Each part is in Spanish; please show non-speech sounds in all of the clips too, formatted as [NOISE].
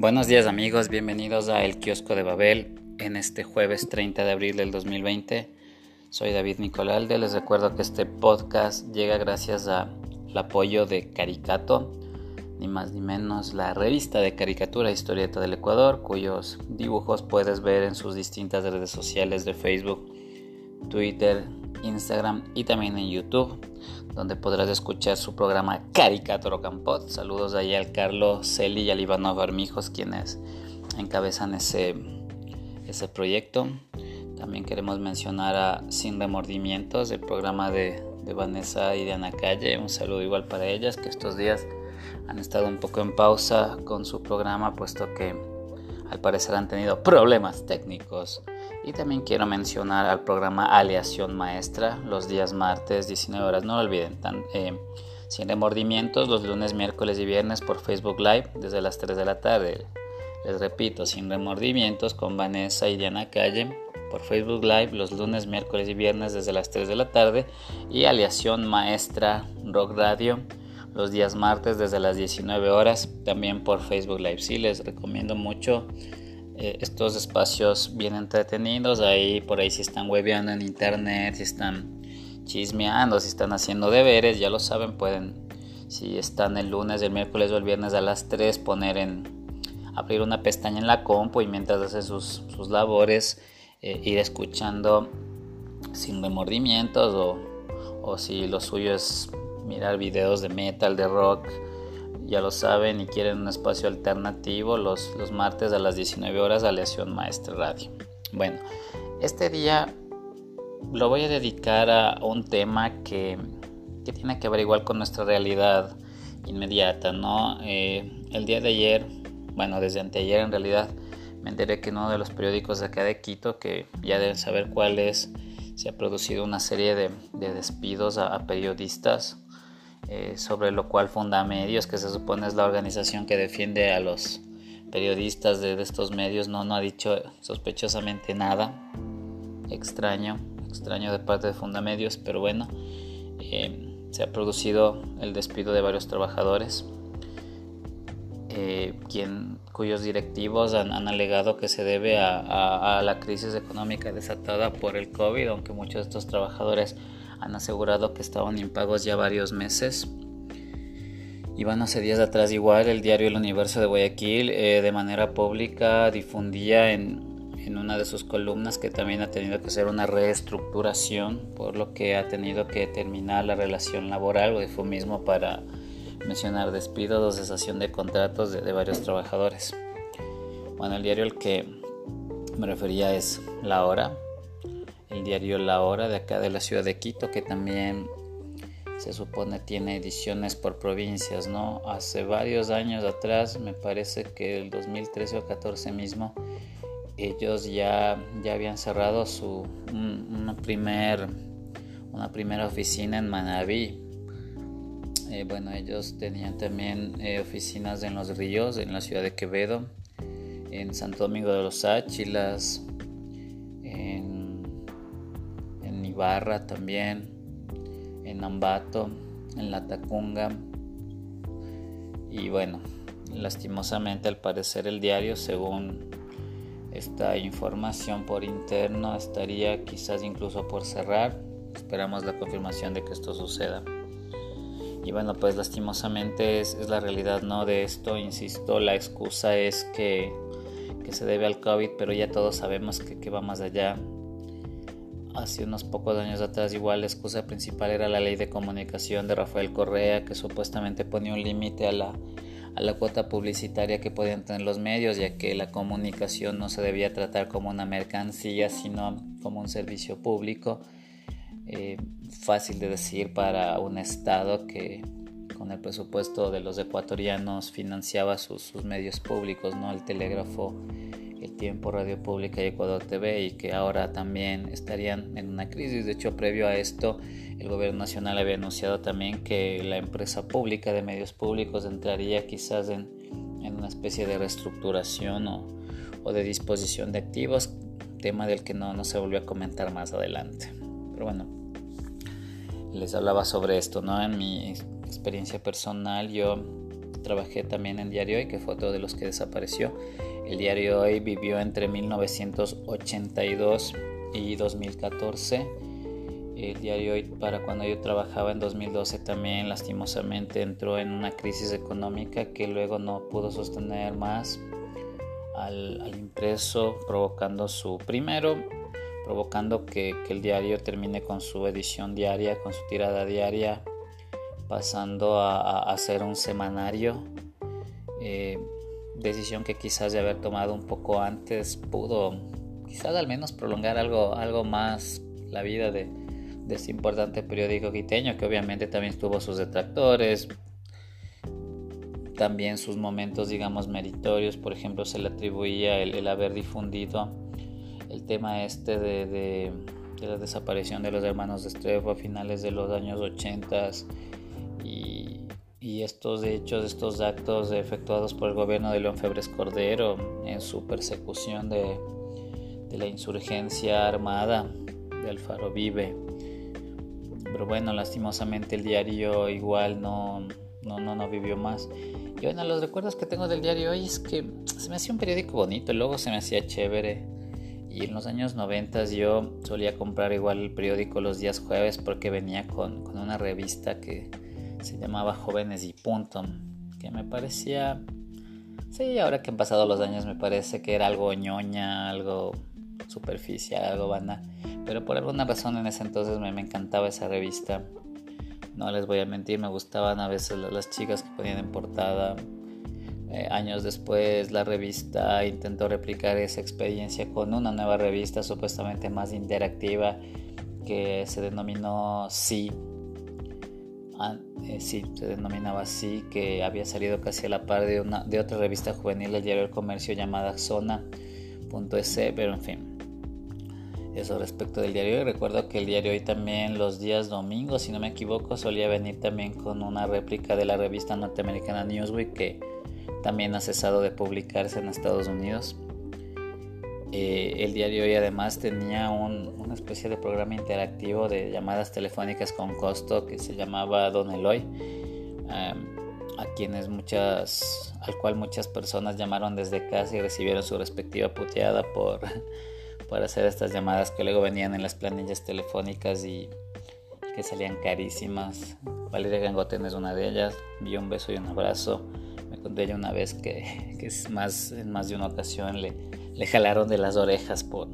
Buenos días amigos, bienvenidos a El Kiosco de Babel en este jueves 30 de abril del 2020. Soy David Nicolalde, les recuerdo que este podcast llega gracias al apoyo de Caricato, ni más ni menos la revista de caricatura Historieta del Ecuador, cuyos dibujos puedes ver en sus distintas redes sociales de Facebook, Twitter, Instagram y también en YouTube, donde podrás escuchar su programa Caricato Campot. Saludos ahí al Carlos Celi y al Ivanov Armijos, quienes encabezan ese, ese proyecto. También queremos mencionar a Sin Remordimientos, el programa de, de Vanessa y de Ana Calle. Un saludo igual para ellas, que estos días han estado un poco en pausa con su programa, puesto que al parecer han tenido problemas técnicos y también quiero mencionar al programa Aleación Maestra los días martes 19 horas. No lo olviden, eh, sin remordimientos los lunes, miércoles y viernes por Facebook Live desde las 3 de la tarde. Les repito, sin remordimientos con Vanessa y Diana Calle por Facebook Live los lunes, miércoles y viernes desde las 3 de la tarde y Aleación Maestra Rock Radio los días martes desde las 19 horas también por Facebook Live. Sí, les recomiendo mucho eh, estos espacios bien entretenidos, ahí por ahí si están webeando en internet, si están chismeando, si están haciendo deberes, ya lo saben, pueden, si están el lunes, el miércoles o el viernes a las 3, poner en, abrir una pestaña en la compu y mientras hace sus, sus labores, eh, ir escuchando sin remordimientos o, o si lo suyo es mirar videos de metal, de rock, ya lo saben y quieren un espacio alternativo los, los martes a las 19 horas a Leación Maestre Radio. Bueno, este día lo voy a dedicar a un tema que, que tiene que ver igual con nuestra realidad inmediata, ¿no? Eh, el día de ayer, bueno, desde anteayer en realidad, me enteré que en uno de los periódicos de acá de Quito, que ya deben saber cuál es, se ha producido una serie de, de despidos a periodistas eh, sobre lo cual funda Medios, que se supone es la organización que defiende a los periodistas de, estos medios, no, no ha dicho sospechosamente nada extraño, extraño de parte de Fundamedios, pero bueno, eh, se ha producido el despido de varios trabajadores. Eh, cuyos directivos han, alegado que se debe a, la crisis económica desatada por el COVID, aunque muchos de estos trabajadores han asegurado que estaban impagos ya varios meses. Y bueno, hace días atrás igual el diario El Universo de Guayaquil eh, de manera pública difundía en, en, una de sus columnas que también ha tenido que hacer una reestructuración, por lo que ha tenido que terminar la relación laboral o mismo para mencionar despidos o cesación de contratos de, de varios trabajadores. Bueno, el diario al que me refería es La Hora, el diario La Hora de acá de la ciudad de Quito, que también se supone tiene ediciones por provincias, ¿no? Hace varios años atrás, me parece que el 2013 o 14 mismo, ellos ya, ya habían cerrado su una, primer, una primera oficina en Manabí. Eh, bueno, ellos tenían también eh, oficinas en Los Ríos, en la ciudad de Quevedo, en Santo Domingo de los Áchilas, Barra también, en Ambato, en La Tacunga. Y bueno, lastimosamente al parecer el diario, según esta información por interno, estaría quizás incluso por cerrar. Esperamos la confirmación de que esto suceda. Y bueno, pues lastimosamente es, la realidad no de esto, insisto, la excusa es que, que se debe al COVID, pero ya todos sabemos que, que va más allá hace unos pocos años atrás igual la excusa principal era la ley de comunicación de Rafael Correa que supuestamente ponía un límite a la, a la cuota publicitaria que podían tener los medios ya que la comunicación no se debía tratar como una mercancía sino como un servicio público eh, fácil de decir para un estado que con el presupuesto de los ecuatorianos financiaba sus, sus medios públicos no el telégrafo el Tiempo, Radio Pública y Ecuador TV y que ahora también estarían en una crisis. De hecho, previo a esto, el gobierno nacional había anunciado también que la empresa pública de medios públicos entraría quizás en, en una especie de reestructuración o, o, de disposición de activos, tema del que no, no se volvió a comentar más adelante. Pero bueno, les hablaba sobre esto, ¿no? En mi experiencia personal yo trabajé también en Diario Hoy, que fue otro de los que desapareció. El Diario Hoy vivió entre 1982 y 2014. El Diario Hoy, para cuando yo trabajaba en 2012, también lastimosamente entró en una crisis económica que luego no pudo sostener más al, impreso, provocando su primero provocando que, el diario termine con su edición diaria, con su tirada diaria, pasando a, hacer un semanario. Eh, decisión que quizás de haber tomado un poco antes pudo quizás al menos prolongar algo, algo más la vida de, de este importante periódico quiteño que obviamente también tuvo sus detractores, también sus momentos digamos meritorios, por ejemplo se le atribuía el, haber difundido el tema este de, la desaparición de los hermanos de Estrepo a finales de los años 80 y, estos hechos, estos actos efectuados por el gobierno de León Febres Cordero en su persecución de, la insurgencia armada de Alfaro Vive. Pero bueno, lastimosamente el diario igual no, no, no, no vivió más. Y bueno, los recuerdos que tengo del diario hoy es que se me hacía un periódico bonito, el logo se me hacía chévere y en los años 90 yo solía comprar igual el periódico los días jueves porque venía con, una revista que se llamaba Jóvenes y Punto, que me parecía, sí, ahora que han pasado los años me parece que era algo ñoña, algo superficial, algo banal, pero por alguna razón en ese entonces me, encantaba esa revista. No les voy a mentir, me gustaban a veces las chicas que ponían en portada, eh, años después la revista intentó replicar esa experiencia con una nueva revista supuestamente más interactiva que se denominó Sí. Eh, sí, se denominaba Sí, que había salido casi a la par de, una, de otra revista juvenil del diario El Comercio llamada Zona.es, pero en fin. Eso respecto del diario. Y recuerdo que el diario hoy también los días domingos, si no me equivoco, solía venir también con una réplica de la revista norteamericana Newsweek que también ha cesado de publicarse en Estados Unidos. Eh, el diario hoy además tenía una especie de programa interactivo de llamadas telefónicas con costo que se llamaba Don Eloy, em, a quienes muchas, al cual muchas personas llamaron desde casa y recibieron su respectiva puteada por, [LAUGHS] por hacer estas llamadas que luego venían en las planillas telefónicas y que salían carísimas. Valeria Gangoten es una de ellas. Vi un beso y un abrazo conté ella una vez [LAUGHS] que, es más, en más de una ocasión le, le jalaron de las orejas por,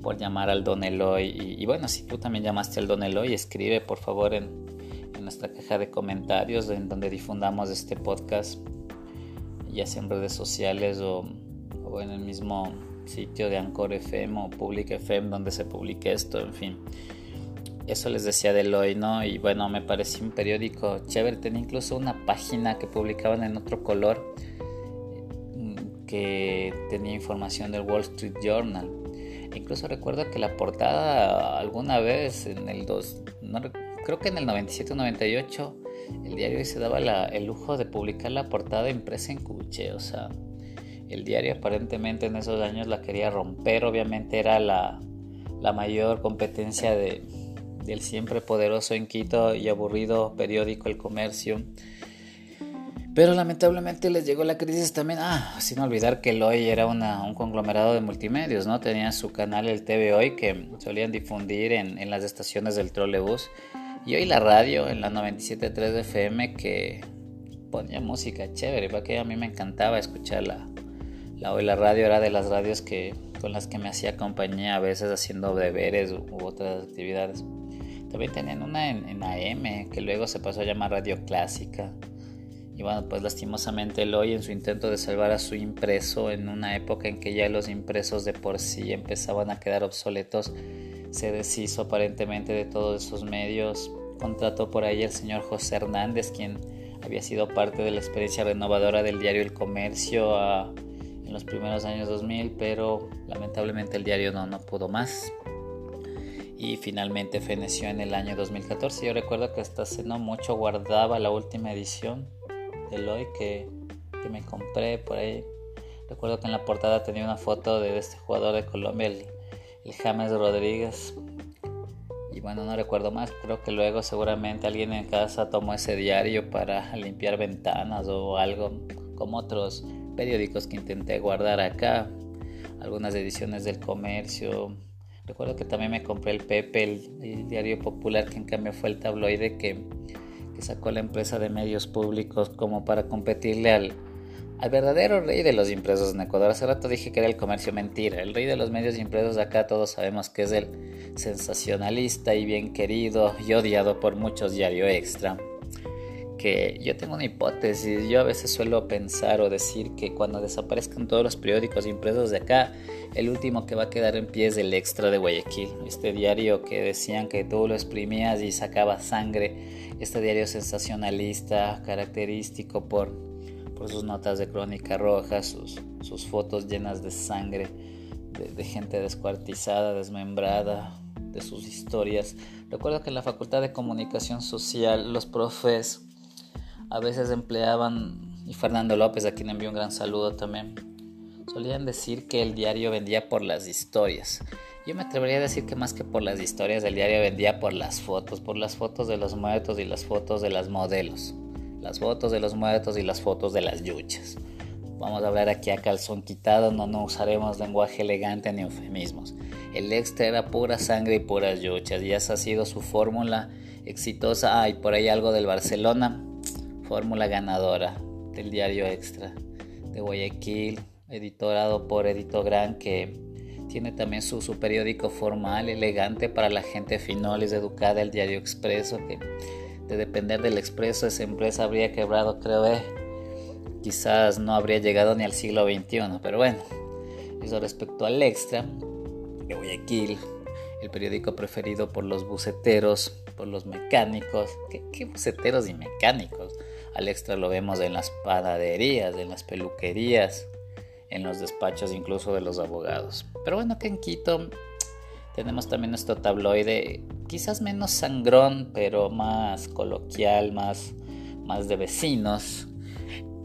por llamar al Don Eloy. Y, bueno, si tú también llamaste al Don Eloy, escribe por favor en, en nuestra caja de comentarios en donde difundamos este podcast, ya sea en redes sociales o, o en el mismo sitio de Anchor FM o Public FM donde se publique esto, en fin eso les decía de hoy, ¿no? Y bueno, me pareció un periódico chévere. Tenía incluso una página que publicaban en otro color que tenía información del Wall Street Journal. incluso recuerdo que la portada alguna vez en el 2, creo que en el 97 98, el diario se daba el lujo de publicar la portada impresa en cuche. O sea, el diario aparentemente en esos años la quería romper. Obviamente era la, la mayor competencia de del siempre poderoso en Quito y aburrido periódico El Comercio. Pero lamentablemente les llegó la crisis también, ah, sin olvidar que el Hoy era un conglomerado de multimedios, ¿no? Tenían su canal el TV Hoy que solían difundir en, en las estaciones del trolebús y hoy la radio en la 97.3 FM que ponía música chévere, porque a mí me encantaba escucharla. La, hoy la radio era de las radios que, con las que me hacía compañía a veces haciendo deberes u otras actividades. También tenían una en, AM que luego se pasó a llamar Radio Clásica. Y bueno, pues lastimosamente el hoy en su intento de salvar a su impreso en una época en que ya los impresos de por sí empezaban a quedar obsoletos, se deshizo aparentemente de todos esos medios. Contrató por ahí el señor José Hernández, quien había sido parte de la experiencia renovadora del diario El Comercio en los primeros años 2000, pero lamentablemente el diario no, no pudo más y finalmente feneció en el año 2014. Yo recuerdo que hasta hace no mucho guardaba la última edición de hoy que, que, me compré por ahí. Recuerdo que en la portada tenía una foto de este jugador de Colombia, el, James Rodríguez. Y bueno, no recuerdo más, creo que luego seguramente alguien en casa tomó ese diario para [LAUGHS] limpiar ventanas o algo, como otros periódicos que intenté guardar acá, algunas ediciones del comercio. Recuerdo que también me compré el Pepe, el, diario popular, que en cambio fue el tabloide que, sacó la empresa de medios públicos como para competirle al, al verdadero rey de los impresos en Ecuador. Hace rato dije que era el comercio mentira. El rey de los medios impresos acá todos sabemos que es el sensacionalista y bien querido y odiado por muchos diario extra. Que yo tengo una hipótesis, yo a veces suelo pensar o decir que cuando desaparezcan todos los periódicos impresos de acá, el último que va a quedar en pie es el extra de Guayaquil, este diario que decían que tú lo exprimías y sacaba sangre, este diario sensacionalista, característico por sus notas de crónica roja, sus, sus fotos llenas de sangre, de, gente descuartizada, desmembrada, de sus historias. Recuerdo que en la Facultad de Comunicación Social los profes a veces empleaban, y Fernando López, a quien envío un gran saludo también, solían decir que el diario vendía por las historias. Yo me atrevería a decir que más que por las historias, el diario vendía por las fotos, por las fotos de los muertos y las fotos de las modelos las fotos de los muertos y las fotos de las yuchas. Vamos a hablar aquí a calzón quitado, no, no usaremos lenguaje elegante ni eufemismos. El extra era pura sangre y puras yuchas y esa ha sido su fórmula exitosa. Ah, y por ahí algo del Barcelona, fórmula ganadora del diario extra de Guayaquil, editorado por Edito Gran, que tiene también su, su periódico formal, elegante para la gente finolis, educada, el diario expreso, que de depender del expreso, esa empresa habría quebrado, creo, eh. quizás no habría llegado ni al siglo XXI, pero bueno, eso respecto al extra, de Guayaquil, el periódico preferido por los buceteros, por los mecánicos, ¿qué, qué buceteros y mecánicos? Al extra lo vemos en las panaderías, en las peluquerías, en los despachos incluso de los abogados. Pero bueno, que en Quito tenemos también nuestro tabloide, quizás menos sangrón, pero más coloquial, más, más de vecinos.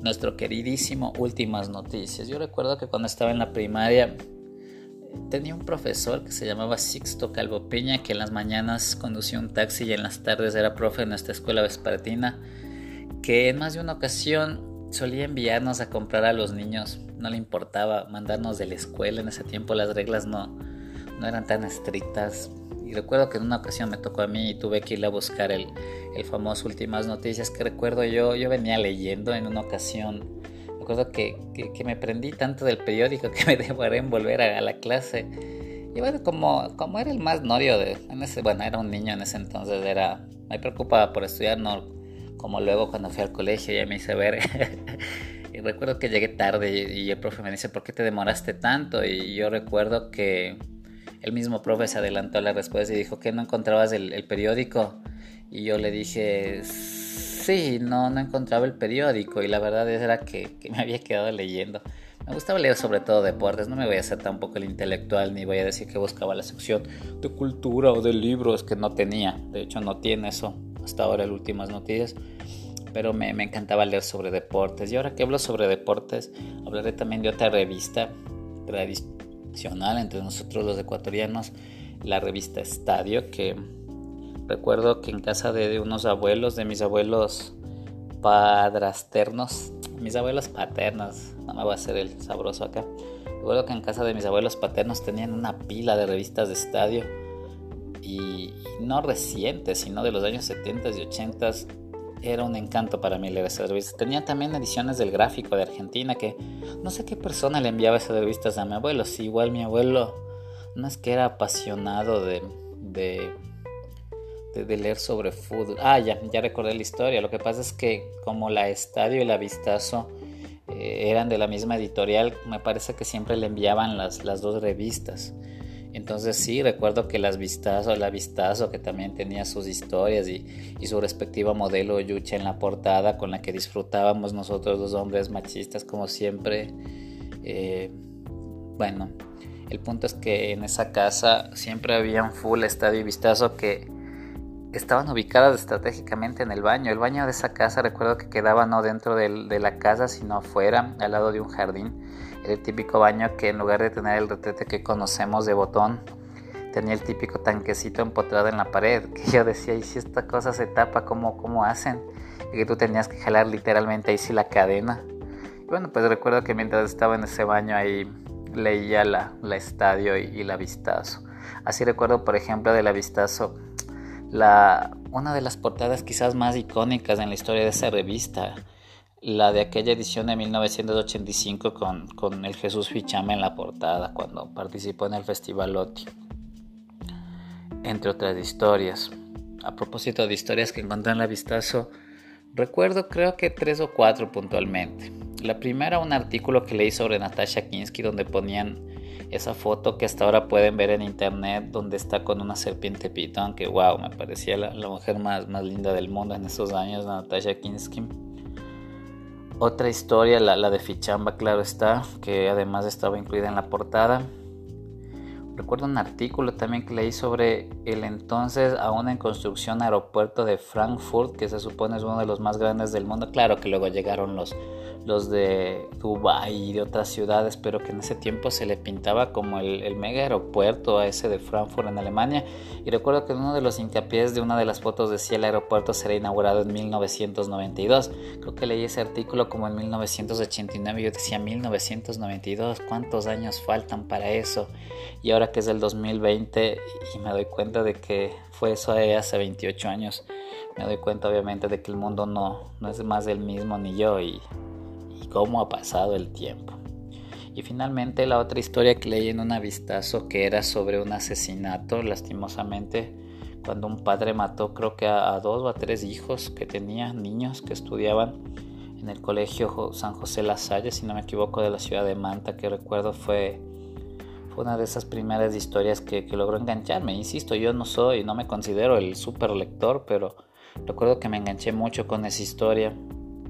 Nuestro queridísimo Últimas Noticias. Yo recuerdo que cuando estaba en la primaria tenía un profesor que se llamaba Sixto Calvo Peña, que en las mañanas conducía un taxi y en las tardes era profe en nuestra escuela vespertina, que en más de una ocasión solía enviarnos a comprar a los niños. No le importaba mandarnos de la escuela. En ese tiempo las reglas no, no eran tan estrictas. Y recuerdo que en una ocasión me tocó a mí y tuve que ir a buscar el, el famoso Últimas Noticias que recuerdo yo, yo venía leyendo en una ocasión. Recuerdo que, que, me prendí tanto del periódico [LAUGHS] que me demoré en volver a, la clase. Y bueno, como, como era el más novio de... En ese, bueno, era un niño en ese entonces, era... Me preocupaba por estudiar, no como luego cuando fui al colegio ya me hice ver. [LAUGHS] y recuerdo que llegué tarde y, el profe me dice, ¿por qué te demoraste tanto? Y yo recuerdo que el mismo profe se adelantó a la respuesta y dijo que no encontrabas el, periódico. Y yo le dije, sí, no, no encontraba el periódico. Y la verdad era que, que me había quedado leyendo. Me gustaba leer sobre todo deportes, no me voy a hacer tampoco el intelectual ni voy a decir que buscaba la sección de cultura o de libros que no tenía. De hecho no tiene eso hasta ahora las últimas noticias. Pero me, encantaba leer sobre deportes. Y ahora que hablo sobre deportes, hablaré también de otra revista entre nosotros los ecuatorianos, la revista Estadio, que recuerdo que en casa de, unos abuelos, de mis abuelos padrasternos, mis abuelos paternos, no me voy a hacer el sabroso acá. Recuerdo que en casa de mis abuelos paternos tenían una pila de revistas de estadio y, no recientes, sino de los años 70 y 80 era un encanto para mí leer esas revistas. Tenía también ediciones del gráfico de Argentina que no sé qué persona le enviaba esas revistas a mi abuelo. Si igual mi abuelo no es que era apasionado de, de, de, leer sobre fútbol. Ah, ya, ya recordé la historia. Lo que pasa es que como la Estadio y la Vistazo eh, eran de la misma editorial, me parece que siempre le enviaban las, las dos revistas. Entonces sí, recuerdo que las Vistazo, la Vistazo que también tenía sus historias y, su respectiva modelo Yucha en la portada con la que disfrutábamos nosotros los hombres machistas como siempre. Eh, bueno, el punto es que en esa casa siempre había un full estadio y vistazo que estaban ubicadas estratégicamente en el baño. El baño de esa casa recuerdo que quedaba no dentro de la casa sino afuera, al lado de un jardín el típico baño que en lugar de tener el retrete que conocemos de botón, tenía el típico tanquecito empotrado en la pared, [LAUGHS] que yo decía, ¿y si esta cosa se tapa, cómo, cómo hacen? Y que tú tenías que jalar literalmente ahí sí la cadena. Y bueno, pues recuerdo que mientras estaba en ese baño ahí leía la, la estadio y, y, la vistazo. Así recuerdo, por ejemplo, de la vistazo, la, una de las portadas quizás más icónicas en la historia de esa revista, la de aquella edición de 1985 con, con el Jesús Fichame en la portada cuando participó en el Festival OTI, entre otras historias. A propósito de historias que encontré en la vistazo, recuerdo creo que tres o cuatro puntualmente. La primera, un artículo que leí sobre Natasha Kinsky donde ponían esa foto que hasta ahora pueden ver en internet donde está con una serpiente pitón que wow, me parecía la, la mujer más, más linda del mundo en esos años, Natasha Kinsky. Otra historia, la, de Fichamba, claro está, que además estaba incluida en la portada. Recuerdo un artículo también que leí sobre el entonces aún en construcción aeropuerto de Frankfurt, que se supone es uno de los más grandes del mundo. Claro que luego llegaron los, los de Dubai y de otras ciudades, pero que en ese tiempo se le pintaba como el, mega aeropuerto a ese de Frankfurt en Alemania. Y recuerdo que uno de los hincapiés de una de las fotos decía el aeropuerto será inaugurado en 1992. Creo que leí ese artículo como en 1989 y yo decía 1992, ¿cuántos años faltan para eso? Y ahora que es el 2020 y me doy cuenta de que fue eso hace 28 años, me doy cuenta obviamente de que el mundo no, no es más del mismo ni yo y cómo ha pasado el tiempo. Y finalmente la otra historia que leí en un vistazo que era sobre un asesinato, lastimosamente, cuando un padre mató creo que a, dos o a tres hijos que tenía, niños que estudiaban en el colegio San José La Salle, si no me equivoco, de la ciudad de Manta, que recuerdo fue, fue una de esas primeras historias que, que logró engancharme. Insisto, yo no soy, no me considero el super lector, pero recuerdo que me enganché mucho con esa historia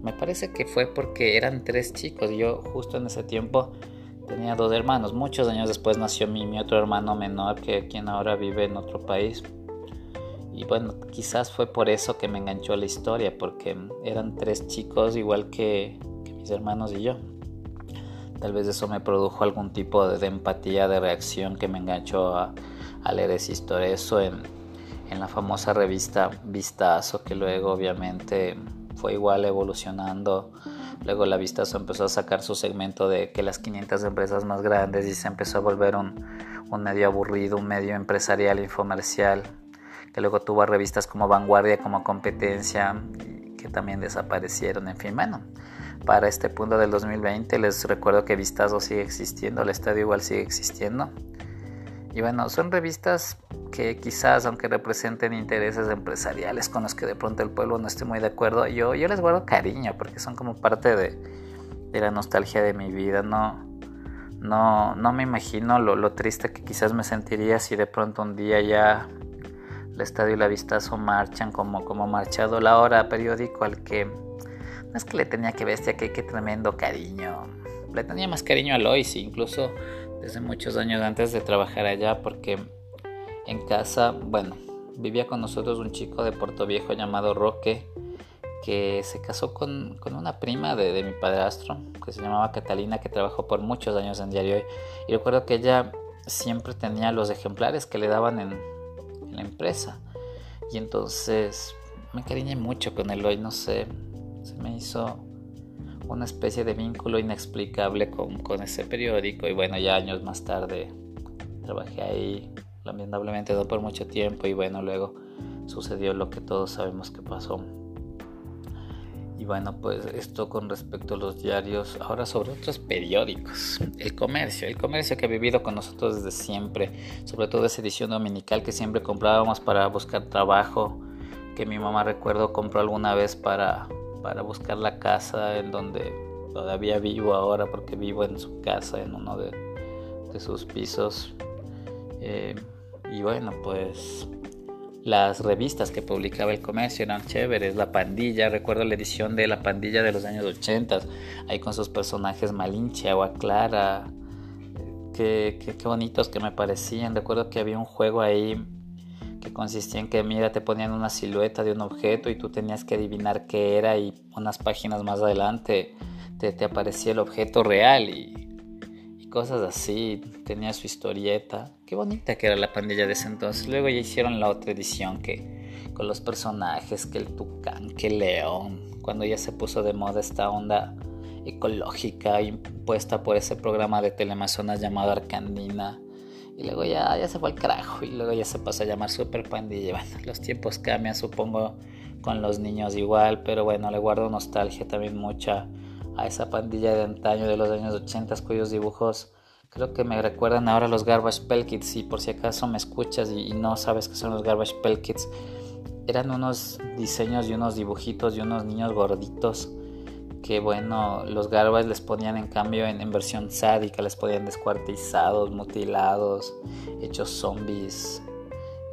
me parece que fue porque eran tres chicos. Yo justo en ese tiempo tenía dos hermanos. Muchos años después nació mi, otro hermano menor, que quien ahora vive en otro país. Y bueno, quizás fue por eso que me enganchó la historia, porque eran tres chicos igual que, mis hermanos y yo. Tal vez eso me produjo algún tipo de, empatía, de reacción que me enganchó a, leer esa historia. Eso en, en la famosa revista Vistazo, que luego obviamente fue igual evolucionando. Luego la Vistazo empezó a sacar su segmento de que las 500 empresas más grandes y se empezó a volver un, medio aburrido, un medio empresarial, infomercial, que luego tuvo revistas como Vanguardia como competencia, que también desaparecieron, en fin, bueno. Para este punto del 2020 les recuerdo que Vistazo sigue existiendo, el estadio igual sigue existiendo. Y bueno, son revistas que quizás, aunque representen intereses empresariales con los que de pronto el pueblo no esté muy de acuerdo, yo, yo les guardo cariño porque son como parte de, de la nostalgia de mi vida. No, no, no me imagino lo, lo, triste que quizás me sentiría si de pronto un día ya el estadio y la vistazo marchan como, como marchado la hora periódico al que no es que le tenía que bestia, que qué tremendo cariño. Le tenía más cariño a Lois, incluso desde muchos años antes de trabajar allá, porque en casa, bueno, vivía con nosotros un chico de Puerto Viejo llamado Roque, que se casó con, una prima de, mi padrastro, que se llamaba Catalina, que trabajó por muchos años en Diario Hoy. Y recuerdo que ella siempre tenía los ejemplares que le daban en, la empresa. Y entonces me cariñé mucho con él hoy, no sé, se me hizo una especie de vínculo inexplicable con, con ese periódico. Y bueno, ya años más tarde trabajé ahí lamentablemente no por mucho tiempo y bueno, luego sucedió lo que todos sabemos que pasó. Y bueno, pues esto con respecto a los diarios, ahora sobre otros periódicos. El comercio, el comercio que ha vivido con nosotros desde siempre, sobre todo esa edición dominical que siempre comprábamos para buscar trabajo, que mi mamá recuerdo compró alguna vez para, para buscar la casa en donde todavía vivo ahora porque vivo en su casa, en uno de, sus pisos. Eh, y bueno, pues las revistas que publicaba el comercio eran chéveres. La pandilla, recuerdo la edición de La pandilla de los años 80, ahí con sus personajes Malinche, Agua Clara. Qué, qué, qué bonitos que me parecían. Recuerdo que había un juego ahí que consistía en que, mira, te ponían una silueta de un objeto y tú tenías que adivinar qué era y unas páginas más adelante te, aparecía el objeto real y, y cosas así. Tenía su historieta. qué bonita que era la pandilla de ese entonces. Luego ya hicieron la otra edición que con los personajes, que el tucán, que el león, cuando ya se puso de moda esta onda ecológica impuesta por ese programa de telemazonas llamado Arcandina. Y luego ya, ya se fue al carajo y luego ya se pasó a llamar Super Pandilla. Bueno, [LAUGHS] los tiempos cambian, supongo, con los niños igual, pero bueno, le guardo nostalgia también mucha a esa pandilla de antaño de los años 80 cuyos dibujos creo que me recuerdan ahora los Garbage Pelkits y por si acaso me escuchas y, y no sabes qué son los Garbage Pelkits, eran unos diseños y unos dibujitos y unos niños gorditos que bueno, los Garbage les ponían en cambio en, versión sádica, les ponían descuartizados, mutilados, hechos zombies.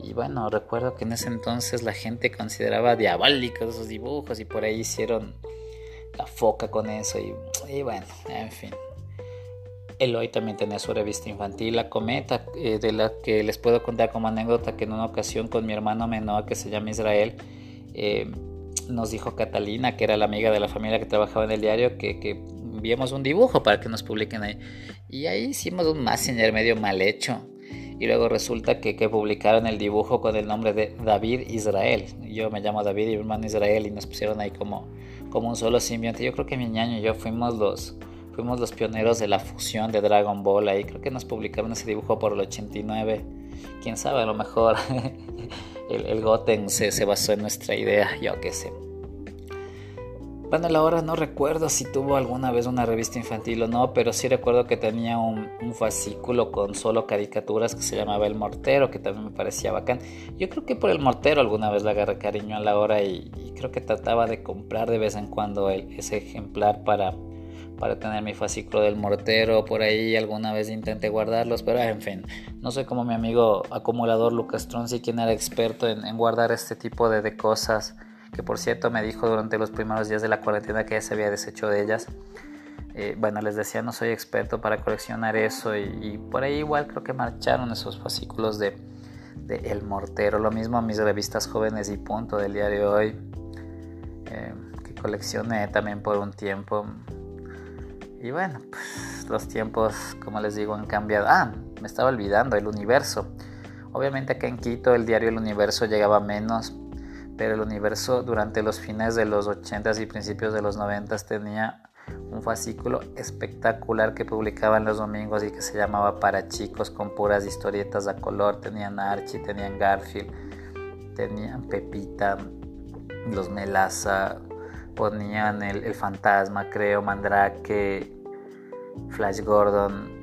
Y bueno, recuerdo que en ese entonces la gente consideraba diabólicos esos dibujos y por ahí hicieron la foca con eso y, y bueno, en fin. Eloy también tenía su revista infantil, La Cometa, eh, de la que les puedo contar como anécdota que en una ocasión con mi hermano menor que se llama Israel, eh, nos dijo Catalina, que era la amiga de la familia que trabajaba en el diario, que, que enviamos un dibujo para que nos publiquen ahí. Y ahí hicimos un messenger medio mal hecho. Y luego resulta que, que, publicaron el dibujo con el nombre de David Israel. Yo me llamo David y mi hermano Israel y nos pusieron ahí como, como un solo simbionte. Yo creo que mi ñaño y yo fuimos los, fuimos los pioneros de la fusión de Dragon Ball. Ahí creo que nos publicaron ese dibujo por el 89. Quién sabe, a lo mejor [LAUGHS] el, el Goten se, basó en nuestra idea, yo qué sé. Bueno, la hora no recuerdo si tuvo alguna vez una revista infantil o no, pero sí recuerdo que tenía un, fascículo con solo caricaturas que se llamaba El Mortero, que también me parecía bacán. Yo creo que por El Mortero alguna vez le agarré cariño a la hora y, creo que trataba de comprar de vez en cuando ese ejemplar para, para tener mi fascículo del mortero por ahí alguna vez intenté guardarlos pero en fin no soy como mi amigo acumulador Lucas Tronzi quien era experto en, guardar este tipo de, cosas que por cierto me dijo durante los primeros días de la cuarentena que ya se había deshecho de ellas. Eh, bueno les decía no soy experto para coleccionar eso y, por ahí igual creo que marcharon esos fascículos de, de El Mortero. Lo mismo mis revistas jóvenes y punto del diario hoy eh, que coleccioné también por un tiempo y bueno, pues los tiempos, como les digo, han cambiado. Ah, me estaba olvidando, el universo. Obviamente acá en Quito el diario El Universo llegaba menos, pero el universo durante los fines de los 80s y principios de los 90s tenía un fascículo espectacular que publicaban los domingos y que se llamaba Para chicos con puras historietas a color. Tenían Archie, tenían Garfield, tenían Pepita, los Melaza, ponían el, el fantasma, creo, Mandrake, Flash Gordon.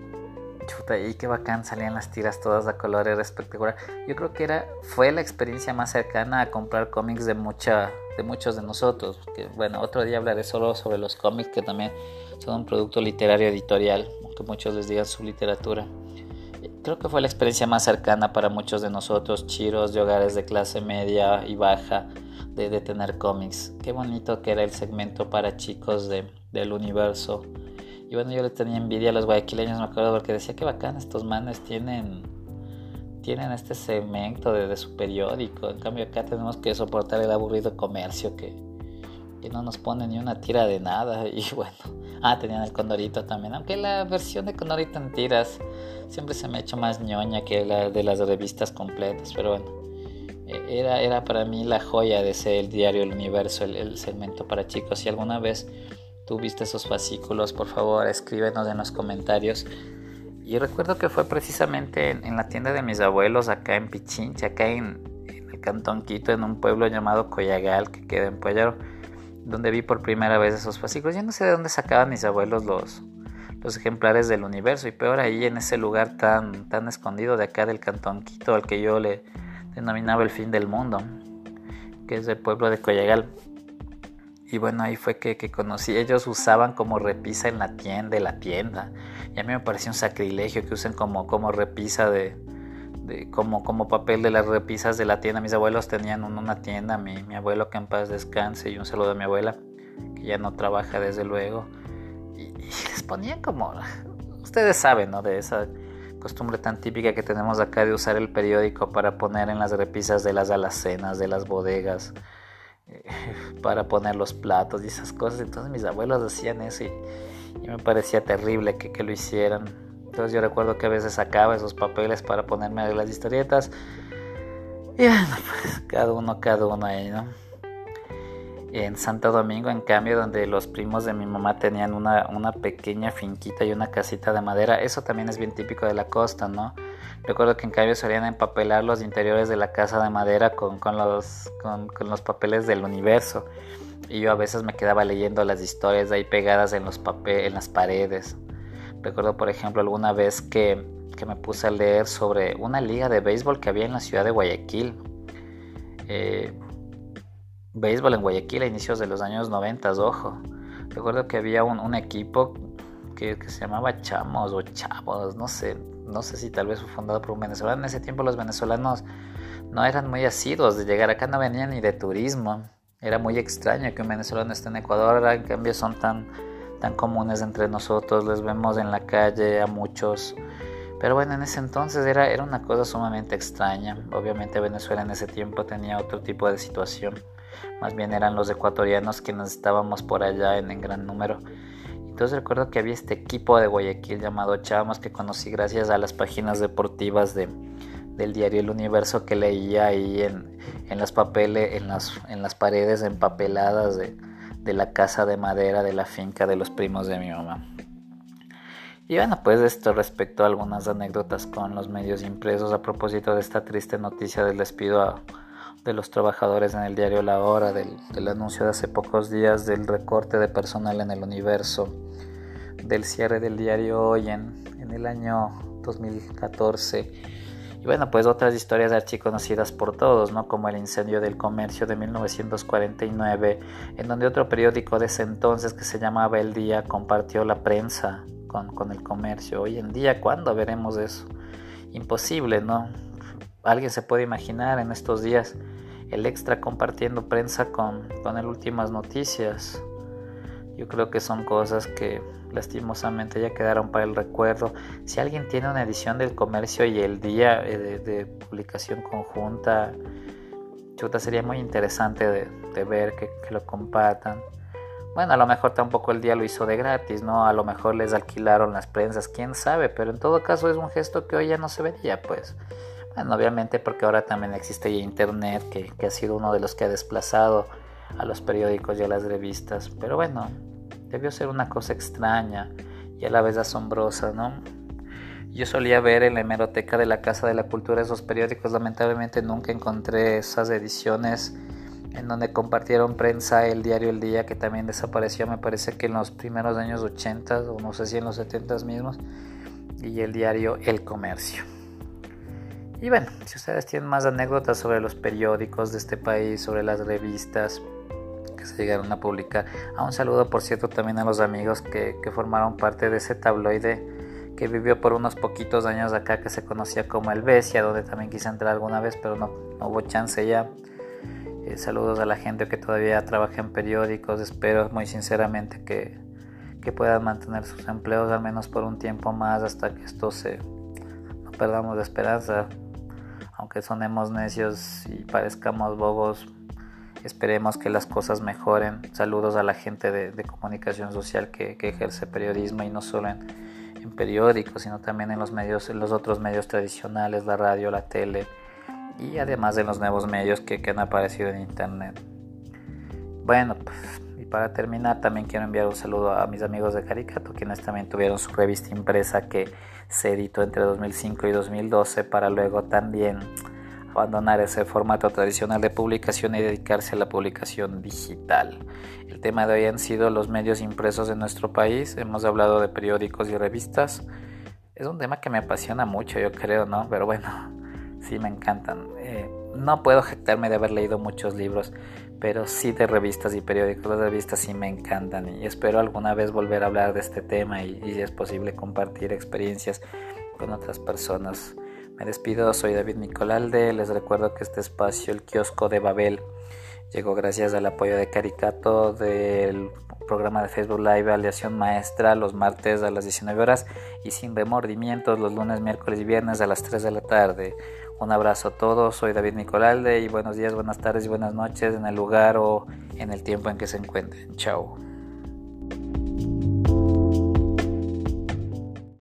Chuta, y qué bacán salían las tiras todas a color, era espectacular. Yo creo que era, fue la experiencia más cercana a comprar cómics de mucha, de muchos de nosotros. Bueno, otro día hablaré solo sobre los cómics que también son un producto literario editorial, aunque muchos les digan su literatura. Creo que fue la experiencia más cercana para muchos de nosotros, chiros de hogares de clase media y baja, de, de tener cómics. Qué bonito que era el segmento para chicos de, del universo y bueno, yo le tenía envidia a los guayaquileños, me acuerdo, porque decía que bacán, estos manes tienen, tienen este segmento de, de, su periódico. En cambio acá tenemos que soportar el aburrido comercio que, que no nos pone ni una tira de nada. [LAUGHS] Y bueno, ah, tenían el Condorito también. Aunque la versión de Condorito en tiras siempre se me ha hecho más ñoña que la de las revistas completas. Pero bueno, era, era para mí la joya de ser el diario El Universo, el, segmento para chicos. Si alguna vez tú viste esos fascículos, por favor escríbenos en los comentarios. Y recuerdo que fue precisamente en, en la tienda de mis abuelos acá en Pichincha, acá en, en, el Cantón Quito, en un pueblo llamado Coyagal que queda en Puellaro, donde vi por primera vez esos fascículos. Yo no sé de dónde sacaban mis abuelos los, los ejemplares del universo y peor ahí en ese lugar tan, tan escondido de acá del Cantón Quito al que yo le denominaba el fin del mundo, que es el pueblo de Coyagal. Y bueno, ahí fue que, que, conocí. Ellos usaban como repisa en la tienda, de la tienda. Y a mí me pareció un sacrilegio que usen como, como repisa de, de, como, como papel de las repisas de la tienda. Mis abuelos tenían una tienda, mi, mi abuelo que en paz descanse y un saludo a mi abuela, que ya no trabaja desde luego. Y, y les ponían como, ustedes saben, ¿no? De esa costumbre tan típica que tenemos acá de usar el periódico para poner en las repisas de las alacenas, de las bodegas [LAUGHS] para poner los platos y esas cosas. Entonces mis abuelos hacían eso y, y me parecía terrible que, que, lo hicieran. Entonces yo recuerdo que a veces sacaba esos papeles para ponerme las historietas. Y bueno, pues cada uno, cada uno ahí, ¿no? En Santo Domingo, en cambio, donde los primos de mi mamá tenían una, una pequeña finquita y una casita de madera, eso también es bien típico de la costa, ¿no? Recuerdo que en cambio solían empapelar los interiores de la casa de madera con, con los, con, los papeles del universo. Y yo a veces me quedaba leyendo las historias ahí pegadas en, los papel, en las paredes. Recuerdo, por ejemplo, alguna vez que, que, me puse a leer sobre una liga de béisbol que había en la ciudad de Guayaquil. Eh, béisbol en Guayaquil a inicios de los años 90, ojo. Recuerdo que había un, equipo que, se llamaba Chamos o Chavos, no sé, no sé si tal vez fue fundado por un venezolano. En ese tiempo los venezolanos no eran muy asiduos de llegar acá, no venían ni de turismo. Era muy extraño que un venezolano esté en Ecuador, en cambio son tan, tan comunes entre nosotros, les vemos en la calle a muchos. Pero bueno, en ese entonces era, era una cosa sumamente extraña. Obviamente Venezuela en ese tiempo tenía otro tipo de situación más bien eran los ecuatorianos quienes estábamos por allá en, gran número. Entonces recuerdo que había este equipo de Guayaquil llamado Chamos que conocí gracias a las páginas deportivas de, del diario El Universo que leía ahí en, en las papeles, en las, en las paredes empapeladas de, de la casa de madera de la finca de los primos de mi mamá. Y bueno, pues esto respecto a algunas anécdotas con los medios impresos a propósito de esta triste noticia del despido a, de los trabajadores en el diario La Hora, del, anuncio de hace pocos días del recorte de personal en el universo, del cierre del diario Hoy en, en el año 2014. Y bueno, pues otras historias archiconocidas por todos, ¿no? Como el incendio del comercio de 1949, en donde otro periódico de ese entonces que se llamaba El Día compartió la prensa con, con el comercio. Hoy en día, ¿cuándo veremos eso? Imposible, ¿no? Alguien se puede imaginar en estos días el extra compartiendo prensa con, con el últimas noticias. Yo creo que son cosas que lastimosamente ya quedaron para el recuerdo. Si alguien tiene una edición del comercio y el día eh, de, publicación conjunta, chuta, sería muy interesante de, ver que, que, lo compartan. Bueno, a lo mejor tampoco el día lo hizo de gratis, ¿no? A lo mejor les alquilaron las prensas, quién sabe, pero en todo caso es un gesto que hoy ya no se vería, pues. Bueno, obviamente porque ahora también existe Internet, que, que ha sido uno de los que ha desplazado a los periódicos y a las revistas. Pero bueno, debió ser una cosa extraña y a la vez asombrosa, ¿no? Yo solía ver en la hemeroteca de la Casa de la Cultura esos periódicos, lamentablemente nunca encontré esas ediciones en donde compartieron prensa el diario El Día, que también desapareció, me parece que en los primeros años 80 o no sé si en los 70 mismos, y el diario El Comercio. Y bueno, si ustedes tienen más anécdotas sobre los periódicos de este país, sobre las revistas que se llegaron a publicar, a un saludo por cierto también a los amigos que, formaron parte de ese tabloide que vivió por unos poquitos años acá que se conocía como El Besia, donde también quise entrar alguna vez, pero no, hubo chance ya. Eh, saludos a la gente que todavía trabaja en periódicos, espero muy sinceramente que, que puedan mantener sus empleos al menos por un tiempo más hasta que esto se no perdamos la esperanza aunque sonemos necios y parezcamos bobos, esperemos que las cosas mejoren. Saludos a la gente de, comunicación social que, ejerce periodismo y no solo en, periódicos, sino también en los medios, en los otros medios tradicionales, la radio, la tele y además de los nuevos medios que, que han aparecido en internet. Bueno, pues, y para terminar también quiero enviar un saludo a mis amigos de Caricato, quienes también tuvieron su revista impresa que se editó entre 2005 y 2012 para luego también abandonar ese formato tradicional de publicación y dedicarse a la publicación digital. El tema de hoy han sido los medios impresos en nuestro país, hemos hablado de periódicos y revistas. Es un tema que me apasiona mucho, yo creo, ¿no? Pero bueno, [LAUGHS] sí me encantan. Eh, no puedo jactarme de haber leído muchos libros, pero sí de revistas y periódicos. Las revistas sí me encantan y espero alguna vez volver a hablar de este tema y, si es posible compartir experiencias con otras personas. Me despido, soy David Nicolalde, les recuerdo que este espacio, el kiosco de Babel, llegó gracias al apoyo de Caricato del programa de Facebook Live Aleación Maestra los martes a las 19 horas y sin remordimientos los lunes, miércoles y viernes a las 3 de la tarde. Un abrazo a todos, soy David Nicolalde y buenos días, buenas tardes y buenas noches en el lugar o en el tiempo en que se encuentren. Chao.